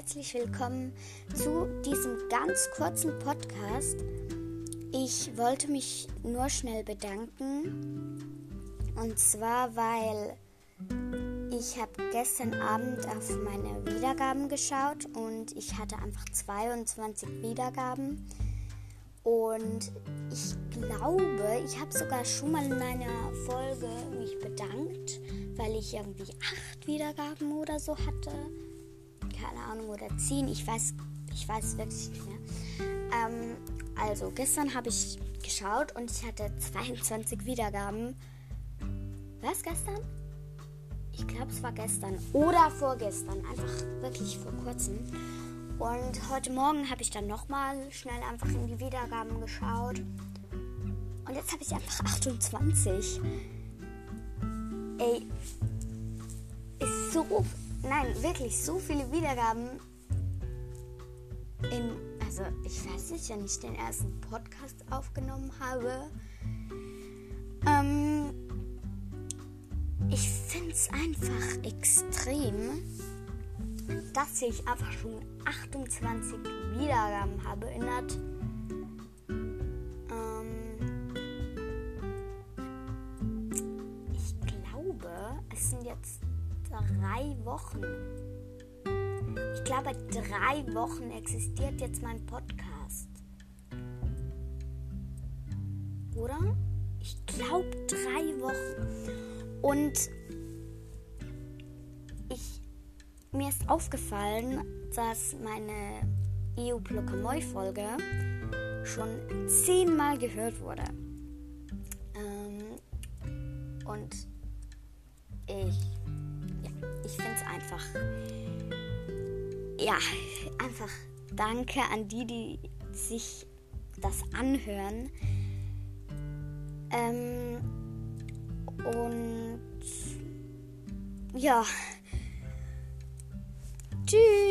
herzlich willkommen zu diesem ganz kurzen Podcast. Ich wollte mich nur schnell bedanken. Und zwar, weil ich habe gestern Abend auf meine Wiedergaben geschaut und ich hatte einfach 22 Wiedergaben. Und ich glaube, ich habe sogar schon mal in meiner Folge mich bedankt, weil ich irgendwie acht Wiedergaben oder so hatte. Keine Ahnung, oder zehn. Ich weiß, ich weiß wirklich nicht mehr. Ähm, also, gestern habe ich geschaut und ich hatte 22 Wiedergaben. Was gestern? Ich glaube, es war gestern oder vorgestern. Einfach wirklich vor kurzem. Und heute Morgen habe ich dann nochmal schnell einfach in die Wiedergaben geschaut. Und jetzt habe ich einfach 28. Ey, ist so, nein, wirklich so viele Wiedergaben in, also ich weiß nicht, wenn ich den ersten Podcast aufgenommen habe. Ähm, ich finde es einfach extrem dass ich einfach schon 28 Wiedergaben habe erinnert. Ähm, ich glaube, es sind jetzt drei Wochen. Ich glaube, drei Wochen existiert jetzt mein Podcast. Oder? Ich glaube, drei Wochen. Und mir ist aufgefallen, dass meine EU Blokamoy Folge schon zehnmal gehört wurde. Ähm, und ich, ich finde es einfach, ja, einfach danke an die, die sich das anhören. Ähm, und ja. Tschüss.